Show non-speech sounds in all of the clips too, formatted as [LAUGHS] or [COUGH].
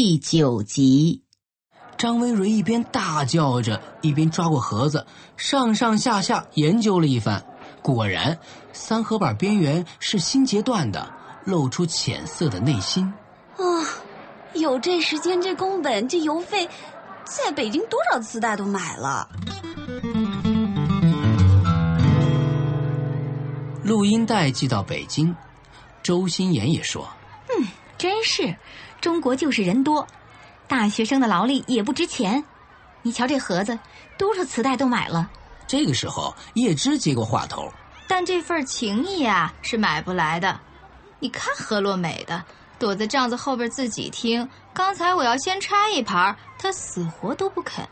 第九集，张维瑞一边大叫着，一边抓过盒子，上上下下研究了一番。果然，三合板边缘是新截断的，露出浅色的内心。啊，有这时间，这工本，这邮费，在北京多少磁带都买了。录音带寄到北京，周心言也说：“嗯，真是。”中国就是人多，大学生的劳力也不值钱。你瞧这盒子，多少磁带都买了。这个时候，叶芝接过话头：“但这份情谊啊，是买不来的。你看何洛美的，躲在帐子后边自己听。刚才我要先拆一盘，他死活都不肯。”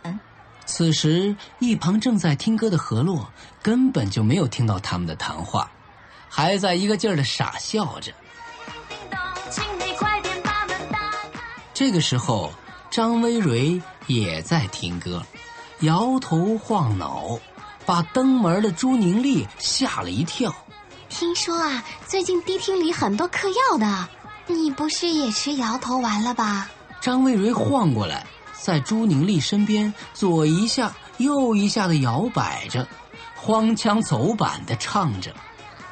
此时，一旁正在听歌的何洛根本就没有听到他们的谈话，还在一个劲儿的傻笑着。这个时候，张薇蕊也在听歌，摇头晃脑，把登门的朱宁丽吓了一跳。听说啊，最近迪厅里很多嗑药的，你不是也吃摇头丸了吧？张薇蕊晃过来，在朱宁丽身边左一下右一下的摇摆着，荒腔走板的唱着。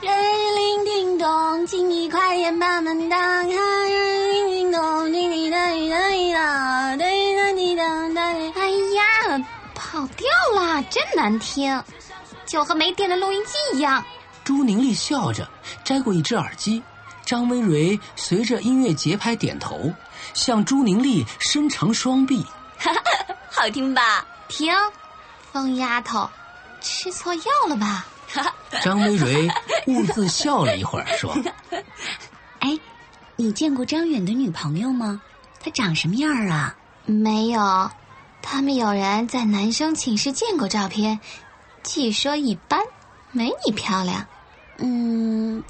铃铃叮咚，请你快点把门打开。铃叮咚，叮叮当当当，叮当叮当当。哎呀，跑调了，真难听，就和没电的录音机一样。朱宁丽笑着摘过一只耳机，张薇蕊随着音乐节拍点头，向朱宁丽伸长双臂。哈哈，好听吧？停，疯丫头，吃错药了吧？[LAUGHS] 张薇蕊兀自笑了一会儿，说：“ [LAUGHS] 哎，你见过张远的女朋友吗？她长什么样啊？”“没有，他们有人在男生寝室见过照片，据说一般，没你漂亮。”“嗯，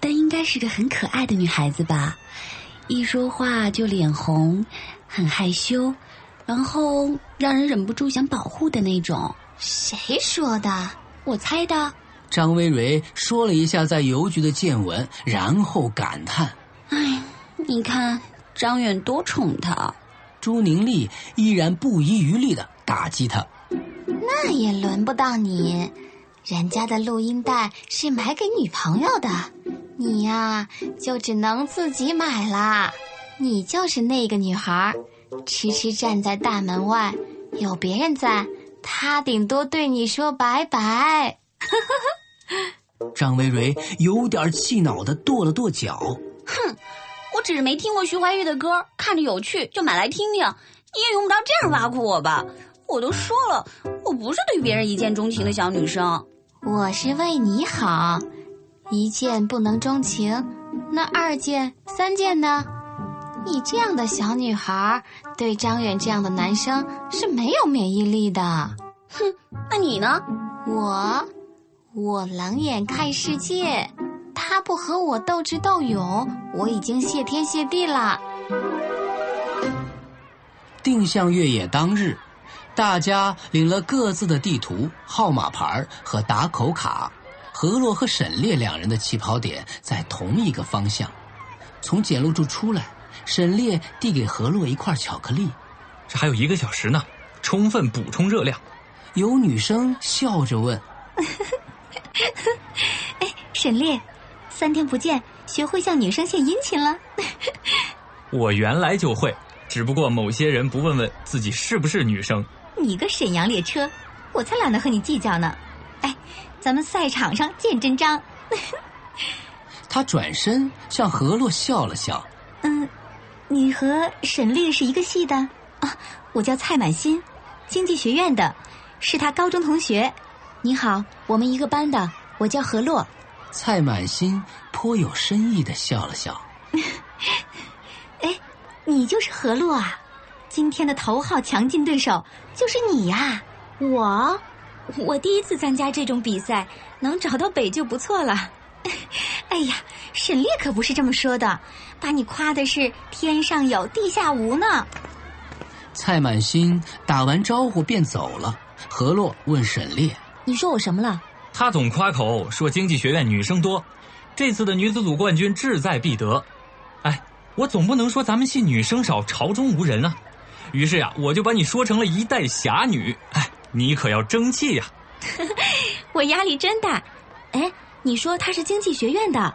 但应该是个很可爱的女孩子吧？一说话就脸红，很害羞，然后让人忍不住想保护的那种。”“谁说的？”我猜的。张薇蕊说了一下在邮局的见闻，然后感叹：“哎，你看张远多宠她。”朱宁丽依然不遗余力的打击他：“那也轮不到你，人家的录音带是买给女朋友的，你呀就只能自己买啦。你就是那个女孩，痴痴站在大门外，有别人在。”他顶多对你说拜拜。张薇蕊有点气恼的跺了跺脚，哼，我只是没听过徐怀钰的歌，看着有趣就买来听听。你也用不着这样挖苦我吧？我都说了，我不是对别人一见钟情的小女生，我是为你好。一见不能钟情，那二见、三见呢？你这样的小女孩，对张远这样的男生是没有免疫力的。哼，那你呢？我，我冷眼看世界。他不和我斗智斗勇，我已经谢天谢地了。定向越野当日，大家领了各自的地图、号码牌和打口卡。何洛和沈烈两人的起跑点在同一个方向，从简陋处出来。沈烈递给何洛一块巧克力，这还有一个小时呢，充分补充热量。有女生笑着问：“ [LAUGHS] 哎，沈烈，三天不见，学会向女生献殷勤了？” [LAUGHS] 我原来就会，只不过某些人不问问自己是不是女生。你个沈阳列车，我才懒得和你计较呢。哎，咱们赛场上见真章。[LAUGHS] 他转身向何洛笑了笑。嗯。你和沈丽是一个系的啊？我叫蔡满心，经济学院的，是他高中同学。你好，我们一个班的，我叫何洛。蔡满心颇有深意的笑了笑。[LAUGHS] 哎，你就是何洛啊！今天的头号强劲对手就是你呀！我，我第一次参加这种比赛，能找到北就不错了。哎呀，沈烈可不是这么说的，把你夸的是天上有地下无呢。蔡满心打完招呼便走了。何洛问沈烈：“你说我什么了？”他总夸口说经济学院女生多，这次的女子组冠军志在必得。哎，我总不能说咱们系女生少，朝中无人啊。于是呀，我就把你说成了一代侠女。哎，你可要争气呀！[LAUGHS] 我压力真大。哎，你说他是经济学院的，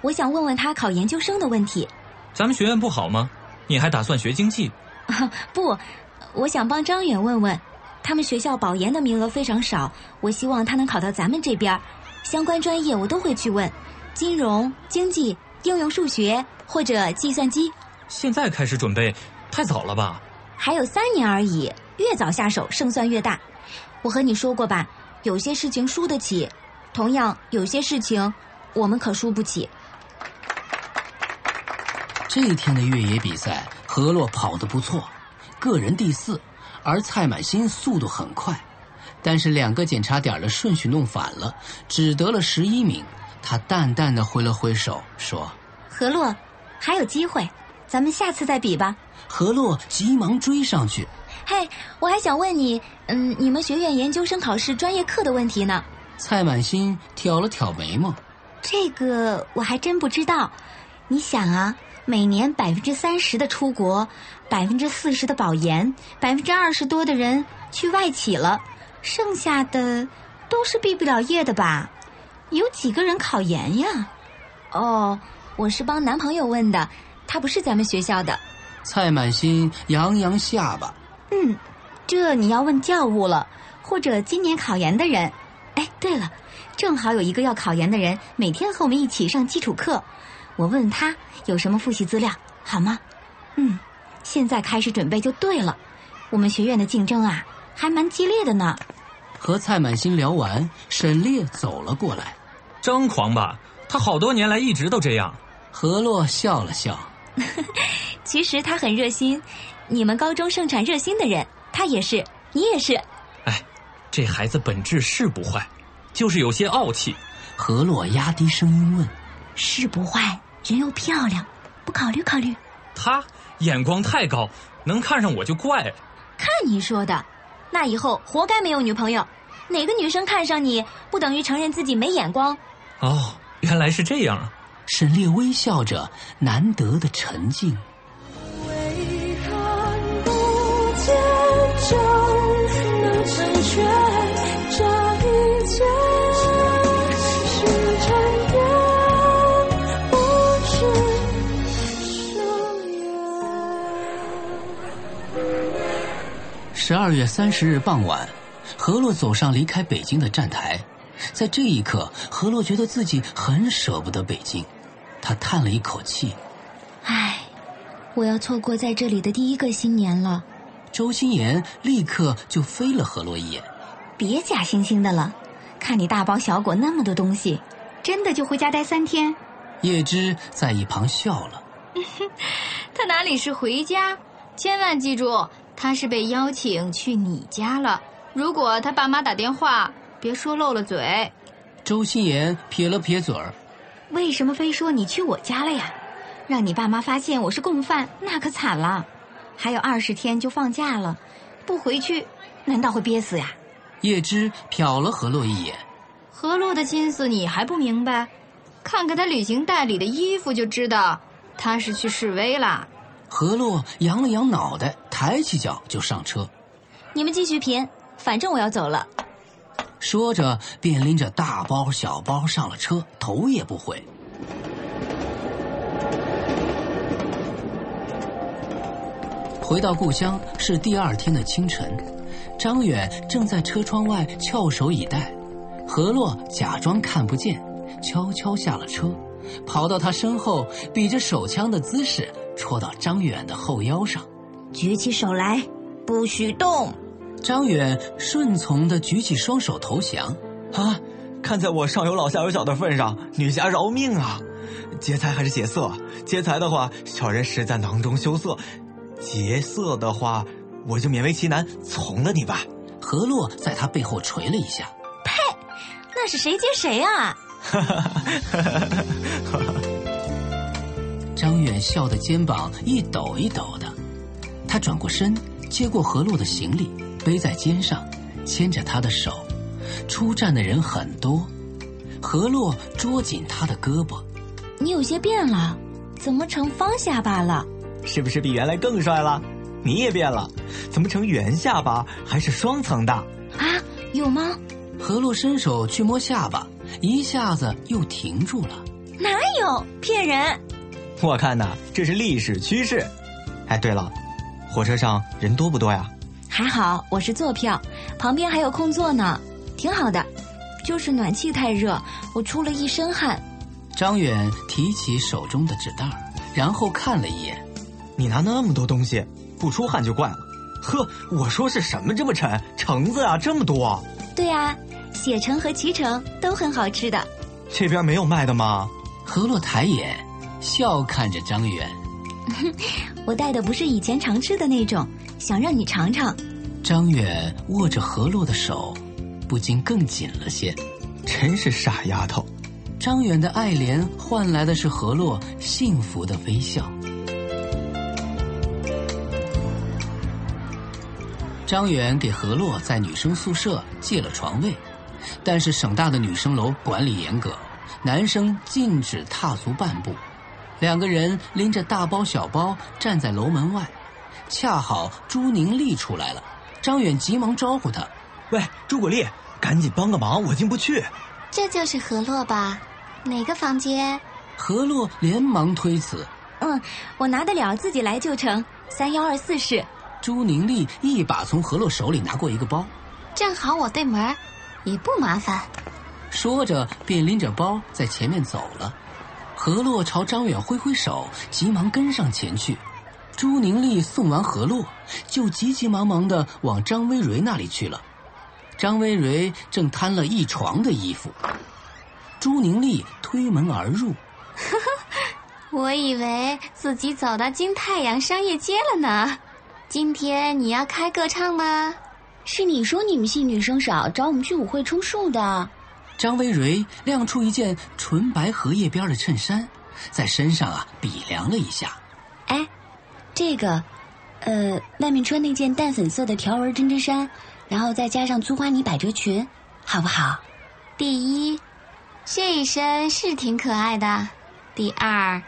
我想问问他考研究生的问题。咱们学院不好吗？你还打算学经济？[LAUGHS] 不，我想帮张远问问。他们学校保研的名额非常少，我希望他能考到咱们这边相关专业我都会去问，金融、经济、应用数学或者计算机。现在开始准备，太早了吧？还有三年而已，越早下手胜算越大。我和你说过吧，有些事情输得起，同样有些事情我们可输不起。这一天的越野比赛，何洛跑得不错，个人第四。而蔡满新速度很快，但是两个检查点的顺序弄反了，只得了十一名。他淡淡的挥了挥手，说：“何洛，还有机会，咱们下次再比吧。”何洛急忙追上去：“嘿，我还想问你，嗯，你们学院研究生考试专业课的问题呢？”蔡满心挑了挑眉毛：“这个我还真不知道。你想啊。”每年百分之三十的出国，百分之四十的保研，百分之二十多的人去外企了，剩下的都是毕不了业的吧？有几个人考研呀？哦，我是帮男朋友问的，他不是咱们学校的。蔡满心扬扬下巴，嗯，这你要问教务了，或者今年考研的人。哎，对了，正好有一个要考研的人，每天和我们一起上基础课。我问他有什么复习资料，好吗？嗯，现在开始准备就对了。我们学院的竞争啊，还蛮激烈的呢。和蔡满心聊完，沈烈走了过来。张狂吧？他好多年来一直都这样。何洛笑了笑。[LAUGHS] 其实他很热心，你们高中盛产热心的人，他也是，你也是。哎，这孩子本质是不坏，就是有些傲气。何洛压低声音问：“是不坏？”人又漂亮，不考虑考虑？他眼光太高，能看上我就怪了。看你说的，那以后活该没有女朋友。哪个女生看上你，不等于承认自己没眼光？哦，原来是这样啊！沈烈微笑着，难得的沉静。为看不见成全这一切。十二月三十日傍晚，何洛走上离开北京的站台。在这一刻，何洛觉得自己很舍不得北京，他叹了一口气：“唉，我要错过在这里的第一个新年了。”周心言立刻就飞了何洛一眼：“别假惺惺的了，看你大包小裹那么多东西，真的就回家待三天？”叶芝在一旁笑了：“ [LAUGHS] 他哪里是回家？千万记住。”他是被邀请去你家了。如果他爸妈打电话，别说漏了嘴。周心言撇了撇嘴儿：“为什么非说你去我家了呀？让你爸妈发现我是共犯，那可惨了。还有二十天就放假了，不回去，难道会憋死呀？”叶芝瞟了何洛一眼：“何洛的心思你还不明白？看看他旅行袋里的衣服就知道，他是去示威了。”何洛扬了扬脑袋，抬起脚就上车。你们继续贫，反正我要走了。说着，便拎着大包小包上了车，头也不回。回到故乡是第二天的清晨，张远正在车窗外翘首以待。何洛假装看不见，悄悄下了车，跑到他身后，比着手枪的姿势。戳到张远的后腰上，举起手来，不许动。张远顺从的举起双手投降。啊，看在我上有老下有小的份上，女侠饶命啊！劫财还是劫色？劫财的话，小人实在囊中羞涩；劫色的话，我就勉为其难从了你吧。何洛在他背后捶了一下。呸那是谁接谁啊？[LAUGHS] 张远笑得肩膀一抖一抖的，他转过身，接过何洛的行李，背在肩上，牵着他的手。出站的人很多，何洛捉紧他的胳膊。你有些变了，怎么成方下巴了？是不是比原来更帅了？你也变了，怎么成圆下巴还是双层的？啊，有吗？何洛伸手去摸下巴，一下子又停住了。哪有？骗人！我看呐，这是历史趋势。哎，对了，火车上人多不多呀？还好我是坐票，旁边还有空座呢，挺好的。就是暖气太热，我出了一身汗。张远提起手中的纸袋，然后看了一眼。你拿那么多东西，不出汗就怪了。呵，我说是什么这么沉？橙子啊，这么多。对啊，血橙和脐橙都很好吃的。这边没有卖的吗？何洛抬眼，笑看着张远。[LAUGHS] 我带的不是以前常吃的那种，想让你尝尝。张远握着何洛的手，不禁更紧了些。真是傻丫头。张远的爱怜换来的是何洛幸福的微笑。张远给何洛在女生宿舍借了床位，但是省大的女生楼管理严格，男生禁止踏足半步。两个人拎着大包小包站在楼门外，恰好朱宁丽出来了。张远急忙招呼她：“喂，朱果丽，赶紧帮个忙，我进不去。”这就是何洛吧？哪个房间？何洛连忙推辞。嗯，我拿得了，自己来就成。三幺二四室。朱宁丽一把从何洛手里拿过一个包，正好我对门，也不麻烦。说着便拎着包在前面走了。何洛朝张远挥挥手，急忙跟上前去。朱宁丽送完何洛，就急急忙忙的往张薇蕊那里去了。张薇蕊正摊了一床的衣服。朱宁丽推门而入，呵呵，我以为自己走到金太阳商业街了呢。今天你要开歌唱吗？是你说你们系女生少，找我们去舞会充数的。张薇蕊亮出一件纯白荷叶边的衬衫，在身上啊比量了一下。哎，这个，呃，外面穿那件淡粉色的条纹针织衫，然后再加上粗花呢百褶裙，好不好？第一，这一身是挺可爱的。第二。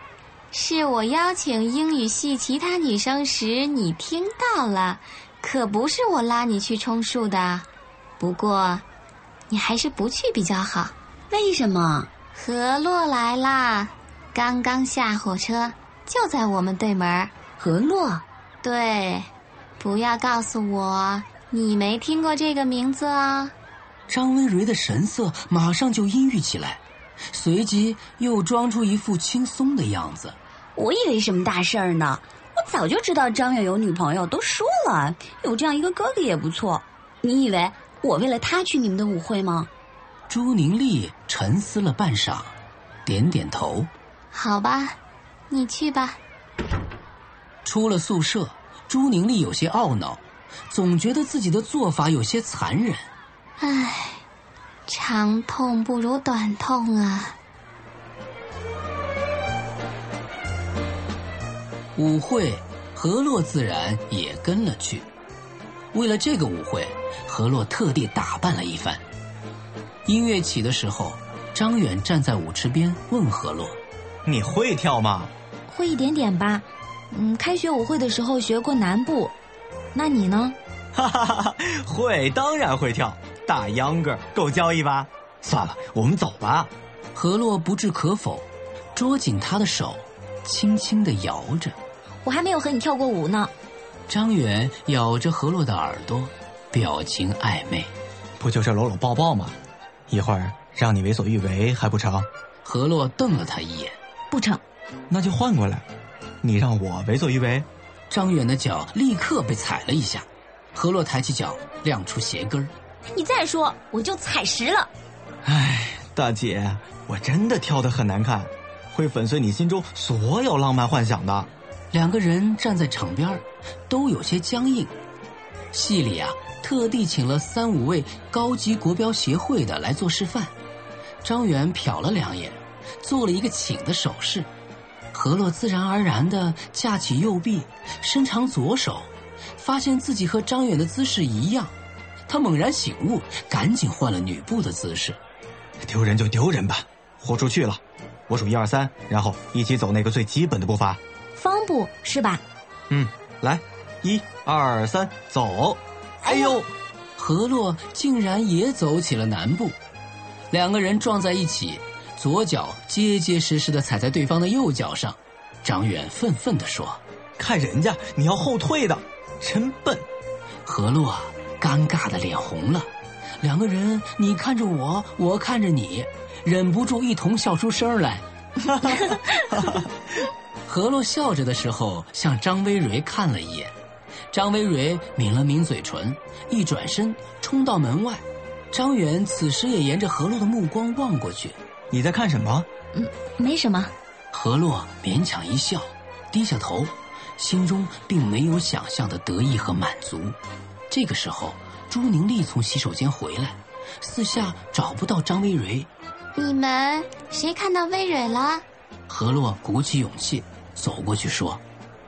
是我邀请英语系其他女生时，你听到了，可不是我拉你去充数的。不过，你还是不去比较好。为什么？何洛来啦，刚刚下火车，就在我们对门。何洛？对，不要告诉我你没听过这个名字哦！张薇蕊的神色马上就阴郁起来，随即又装出一副轻松的样子。我以为什么大事儿呢？我早就知道张远有女朋友，都说了，有这样一个哥哥也不错。你以为我为了他去你们的舞会吗？朱宁丽沉思了半晌，点点头。好吧，你去吧。出了宿舍，朱宁丽有些懊恼，总觉得自己的做法有些残忍。唉，长痛不如短痛啊。舞会，何洛自然也跟了去。为了这个舞会，何洛特地打扮了一番。音乐起的时候，张远站在舞池边问何洛：“你会跳吗？”“会一点点吧。嗯，开学舞会的时候学过南部。那你呢？”“哈哈哈哈，会，当然会跳。大秧歌够交易吧。算了，我们走吧。”何洛不置可否，捉紧他的手。轻轻的摇着，我还没有和你跳过舞呢。张远咬着何洛的耳朵，表情暧昧。不就是搂搂抱抱吗？一会儿让你为所欲为还不成？何洛瞪了他一眼，不成。那就换过来，你让我为所欲为。张远的脚立刻被踩了一下，何洛抬起脚亮出鞋跟儿。你再说，我就踩实了。唉，大姐，我真的跳得很难看。会粉碎你心中所有浪漫幻想的。两个人站在场边，都有些僵硬。戏里啊，特地请了三五位高级国标协会的来做示范。张远瞟了两眼，做了一个请的手势。何洛自然而然地架起右臂，伸长左手，发现自己和张远的姿势一样。他猛然醒悟，赶紧换了女步的姿势。丢人就丢人吧，豁出去了。我数一二三，然后一起走那个最基本的步伐。方步是吧？嗯，来，一二三，走。哎呦，何洛竟然也走起了南步，两个人撞在一起，左脚结结实实的踩在对方的右脚上。张远愤愤地说：“看人家，你要后退的，真笨。”何洛尴尬的脸红了，两个人你看着我，我看着你，忍不住一同笑出声来。[LAUGHS] 何洛笑着的时候，向张薇蕊看了一眼，张薇蕊抿了抿嘴唇，一转身冲到门外。张远此时也沿着何洛的目光望过去，你在看什么？嗯，没什么。何洛勉强一笑，低下头，心中并没有想象的得意和满足。这个时候，朱宁丽从洗手间回来，四下找不到张薇蕊。你们谁看到薇蕊了？何洛鼓起勇气走过去说：“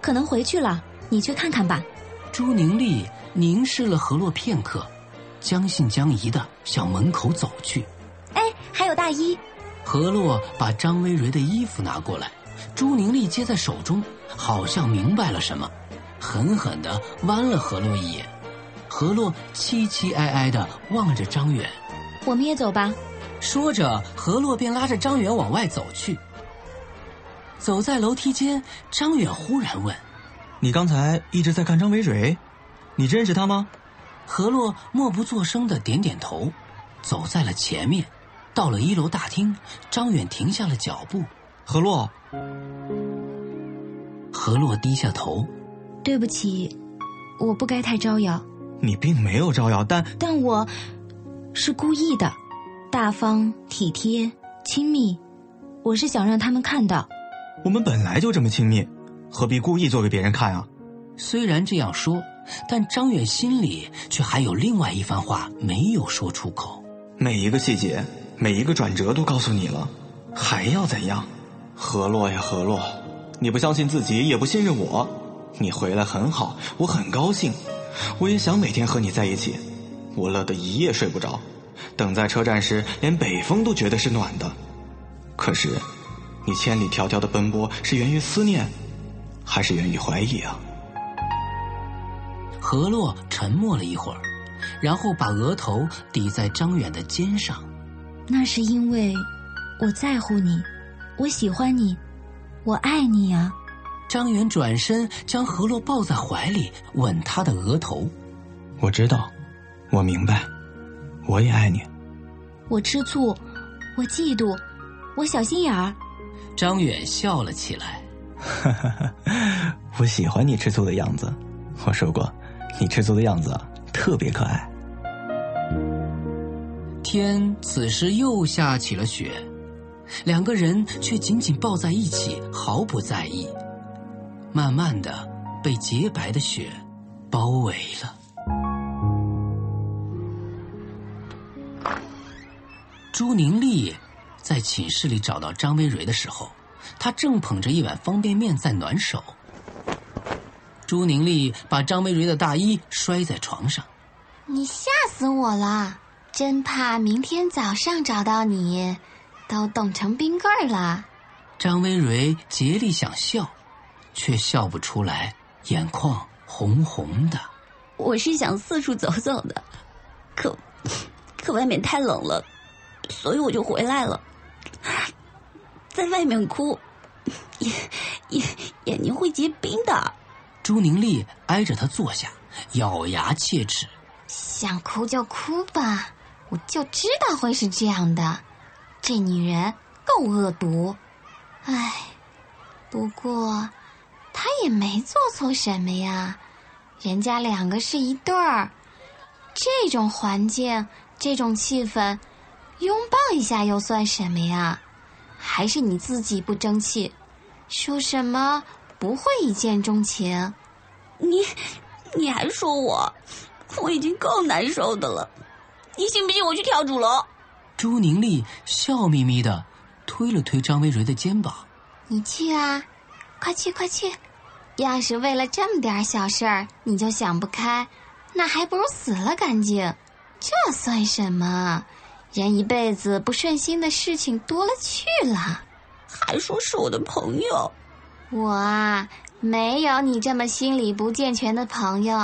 可能回去了，你去看看吧。”朱宁丽凝视了何洛片刻，将信将疑的向门口走去。哎，还有大衣。何洛把张薇蕊的衣服拿过来，朱宁丽接在手中，好像明白了什么，狠狠的剜了何洛一眼。何洛凄凄哀哀的望着张远：“我们也走吧。”说着，何洛便拉着张远往外走去。走在楼梯间，张远忽然问：“你刚才一直在看张维蕊，你认识他吗？”何洛默不作声的点点头，走在了前面。到了一楼大厅，张远停下了脚步。何洛，何洛低下头，对不起，我不该太招摇。你并没有招摇，但但我是故意的，大方、体贴、亲密，我是想让他们看到。我们本来就这么亲密，何必故意做给别人看啊？虽然这样说，但张远心里却还有另外一番话没有说出口。每一个细节。每一个转折都告诉你了，还要怎样？何洛呀，何洛，你不相信自己，也不信任我。你回来很好，我很高兴，我也想每天和你在一起。我乐得一夜睡不着，等在车站时，连北风都觉得是暖的。可是，你千里迢迢的奔波，是源于思念，还是源于怀疑啊？何洛沉默了一会儿，然后把额头抵在张远的肩上。那是因为我在乎你，我喜欢你，我爱你呀。张远转身将何洛抱在怀里，吻她的额头。我知道，我明白，我也爱你。我吃醋，我嫉妒，我小心眼儿。张远笑了起来。[LAUGHS] 我喜欢你吃醋的样子。我说过，你吃醋的样子特别可爱。天此时又下起了雪，两个人却紧紧抱在一起，毫不在意。慢慢的，被洁白的雪包围了。朱宁丽在寝室里找到张薇蕊的时候，她正捧着一碗方便面在暖手。朱宁丽把张薇蕊的大衣摔在床上，你吓死我了！真怕明天早上找到你，都冻成冰棍儿了。张薇蕊竭力想笑，却笑不出来，眼眶红红的。我是想四处走走的，可可外面太冷了，所以我就回来了。[LAUGHS] 在外面哭，眼眼眼睛会结冰的。朱宁丽挨着他坐下，咬牙切齿：“想哭就哭吧。”我就知道会是这样的，这女人够恶毒，唉，不过她也没做错什么呀，人家两个是一对儿，这种环境，这种气氛，拥抱一下又算什么呀？还是你自己不争气？说什么不会一见钟情？你，你还说我，我已经够难受的了。你信不信我去跳主楼？朱宁丽笑眯眯的推了推张薇蕊的肩膀。你去啊，快去快去！要是为了这么点小事儿你就想不开，那还不如死了干净。这算什么？人一辈子不顺心的事情多了去了，还说是我的朋友。我啊，没有你这么心理不健全的朋友。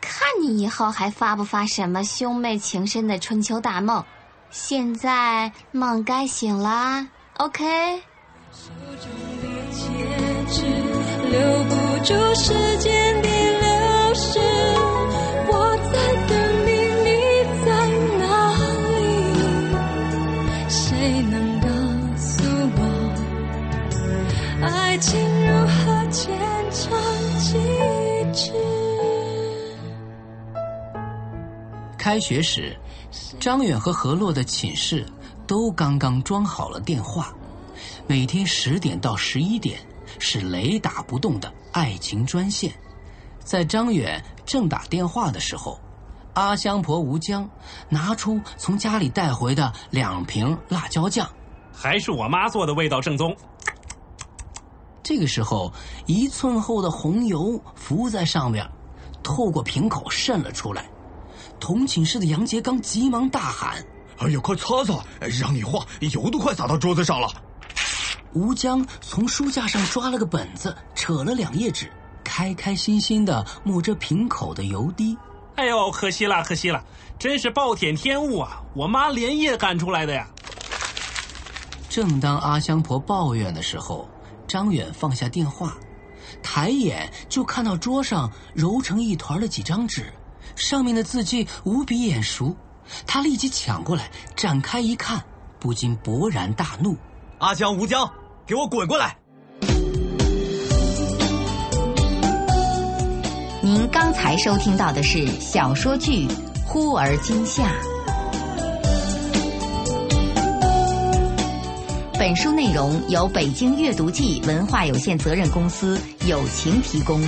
看你以后还发不发什么兄妹情深的春秋大梦？现在梦该醒啦，OK。手中的戒指留不住时间的流逝，开学时，张远和何洛的寝室都刚刚装好了电话，每天十点到十一点是雷打不动的爱情专线。在张远正打电话的时候，阿香婆吴江拿出从家里带回的两瓶辣椒酱。还是我妈做的味道正宗。这个时候，一寸厚的红油浮在上面，透过瓶口渗了出来。同寝室的杨杰刚急忙大喊哎呀，快擦擦！让你画，油都快洒到桌子上了。：“吴江从书架上抓了个本子，扯了两页纸，开开心心的抹着瓶口的油滴。哎呦，可惜了，可惜了，真是暴殄天物啊！我妈连夜赶出来的呀。正当阿香婆抱怨的时候，张远放下电话，抬眼就看到桌上揉成一团的几张纸，上面的字迹无比眼熟。他立即抢过来，展开一看，不禁勃然大怒。阿江、吴江，给我滚过来！您刚才收听到的是小说剧《忽而今夏》，本书内容由北京阅读记文化有限责任公司友情提供。